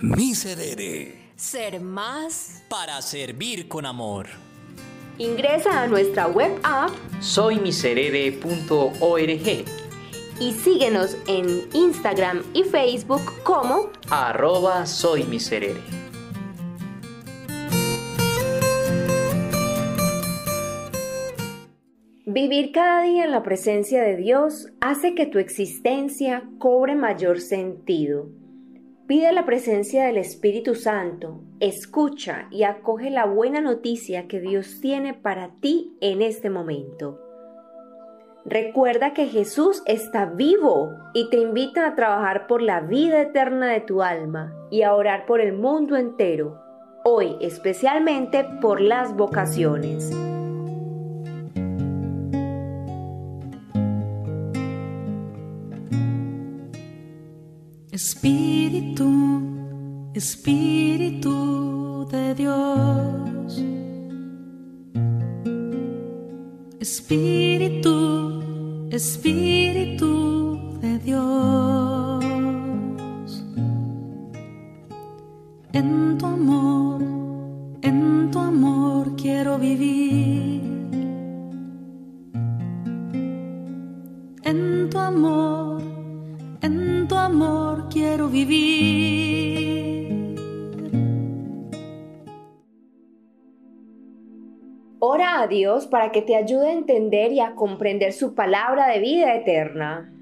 Miserere. Ser más para servir con amor. Ingresa a nuestra web app soymiserere.org y síguenos en Instagram y Facebook como arroba soymiserere. Vivir cada día en la presencia de Dios hace que tu existencia cobre mayor sentido. Pide la presencia del Espíritu Santo, escucha y acoge la buena noticia que Dios tiene para ti en este momento. Recuerda que Jesús está vivo y te invita a trabajar por la vida eterna de tu alma y a orar por el mundo entero, hoy especialmente por las vocaciones. Espíritu, Espíritu de Dios. Espíritu, Espíritu amor quiero vivir. Ora a Dios para que te ayude a entender y a comprender su palabra de vida eterna.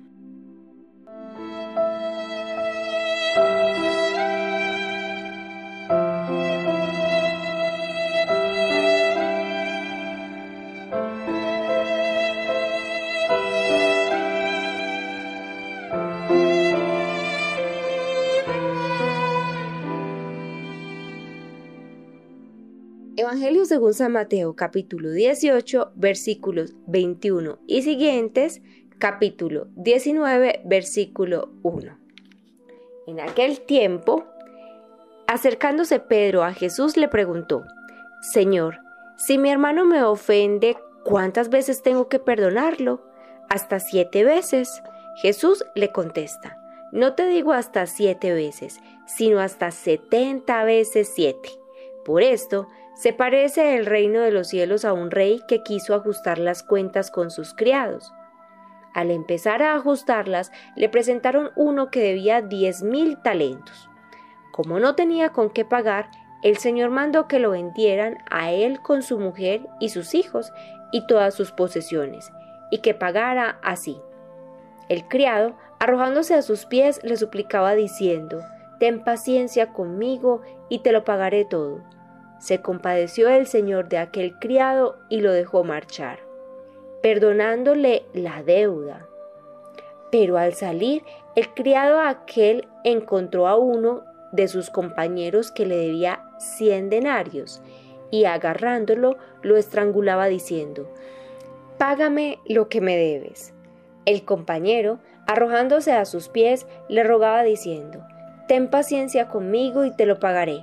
Evangelio según San Mateo capítulo 18 versículos 21 y siguientes, capítulo 19 versículo 1. En aquel tiempo, acercándose Pedro a Jesús le preguntó, Señor, si mi hermano me ofende, ¿cuántas veces tengo que perdonarlo? Hasta siete veces. Jesús le contesta, no te digo hasta siete veces, sino hasta setenta veces siete. Por esto, se parece el reino de los cielos a un rey que quiso ajustar las cuentas con sus criados. Al empezar a ajustarlas, le presentaron uno que debía diez mil talentos. Como no tenía con qué pagar, el Señor mandó que lo vendieran a él con su mujer y sus hijos y todas sus posesiones, y que pagara así. El criado, arrojándose a sus pies, le suplicaba diciendo, Ten paciencia conmigo y te lo pagaré todo. Se compadeció el señor de aquel criado y lo dejó marchar, perdonándole la deuda. Pero al salir, el criado aquel encontró a uno de sus compañeros que le debía cien denarios, y agarrándolo lo estrangulaba diciendo, Págame lo que me debes. El compañero, arrojándose a sus pies, le rogaba diciendo, Ten paciencia conmigo y te lo pagaré.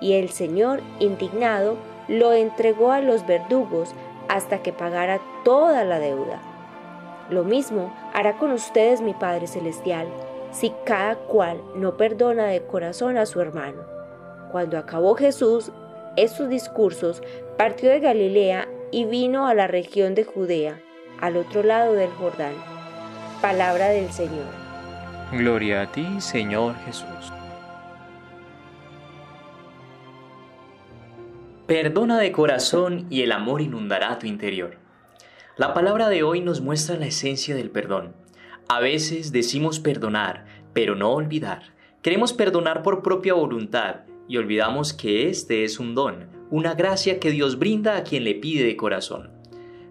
Y el Señor, indignado, lo entregó a los verdugos hasta que pagara toda la deuda. Lo mismo hará con ustedes mi Padre Celestial, si cada cual no perdona de corazón a su hermano. Cuando acabó Jesús estos discursos, partió de Galilea y vino a la región de Judea, al otro lado del Jordán. Palabra del Señor. Gloria a ti, Señor Jesús. Perdona de corazón y el amor inundará tu interior. La palabra de hoy nos muestra la esencia del perdón. A veces decimos perdonar, pero no olvidar. Queremos perdonar por propia voluntad y olvidamos que este es un don, una gracia que Dios brinda a quien le pide de corazón.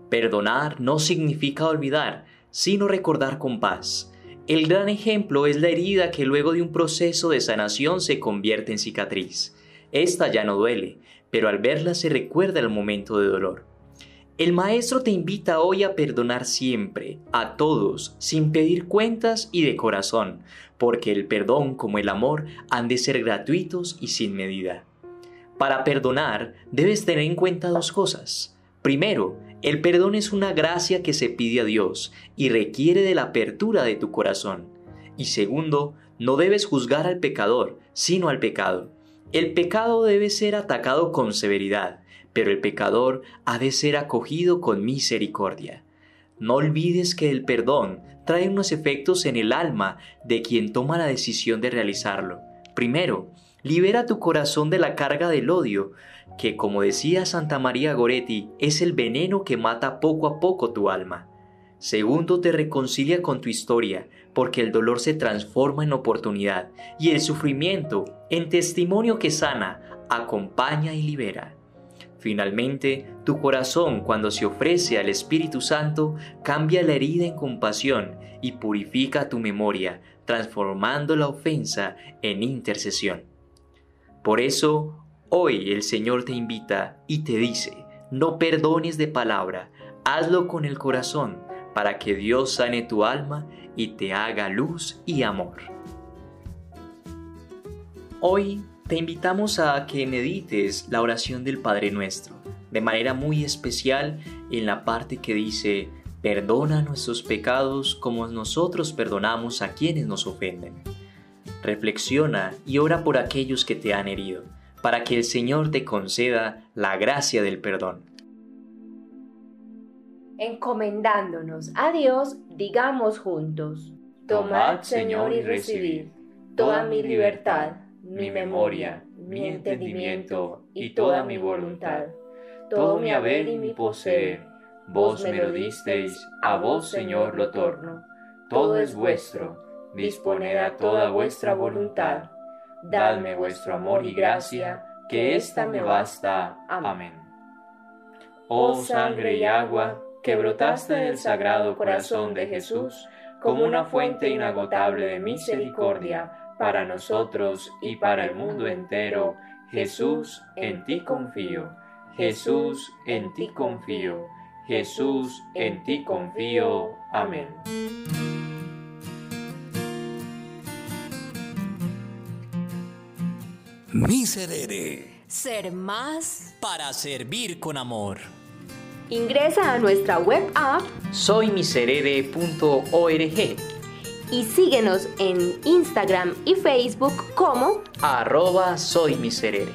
Perdonar no significa olvidar, sino recordar con paz. El gran ejemplo es la herida que luego de un proceso de sanación se convierte en cicatriz. Esta ya no duele, pero al verla se recuerda el momento de dolor. El Maestro te invita hoy a perdonar siempre, a todos, sin pedir cuentas y de corazón, porque el perdón como el amor han de ser gratuitos y sin medida. Para perdonar debes tener en cuenta dos cosas. Primero, el perdón es una gracia que se pide a Dios y requiere de la apertura de tu corazón. Y segundo, no debes juzgar al pecador, sino al pecado. El pecado debe ser atacado con severidad, pero el pecador ha de ser acogido con misericordia. No olvides que el perdón trae unos efectos en el alma de quien toma la decisión de realizarlo. Primero, libera tu corazón de la carga del odio, que como decía Santa María Goretti, es el veneno que mata poco a poco tu alma. Segundo, te reconcilia con tu historia, porque el dolor se transforma en oportunidad y el sufrimiento en testimonio que sana, acompaña y libera. Finalmente, tu corazón cuando se ofrece al Espíritu Santo cambia la herida en compasión y purifica tu memoria, transformando la ofensa en intercesión. Por eso, hoy el Señor te invita y te dice, no perdones de palabra, hazlo con el corazón, para que Dios sane tu alma y te haga luz y amor. Hoy te invitamos a que medites la oración del Padre Nuestro, de manera muy especial en la parte que dice, perdona nuestros pecados como nosotros perdonamos a quienes nos ofenden. Reflexiona y ora por aquellos que te han herido, para que el Señor te conceda la gracia del perdón. Encomendándonos a Dios, digamos juntos, Tomad, Señor, y recibid toda mi libertad mi memoria, mi entendimiento y toda mi voluntad, todo mi haber y mi poseer. Vos me lo disteis, a vos, Señor, lo torno. Todo es vuestro, disponed a toda vuestra voluntad. Dadme vuestro amor y gracia, que ésta me basta. Amén. Oh sangre y agua, que brotaste del sagrado corazón de Jesús, como una fuente inagotable de misericordia, para nosotros y para el mundo entero. Jesús, en ti confío. Jesús, en ti confío. Jesús, en ti confío. Amén. Miserere. Ser más Para servir con amor. Ingresa a nuestra web app soymiserere.org y síguenos en Instagram y Facebook como arroba soy miserere.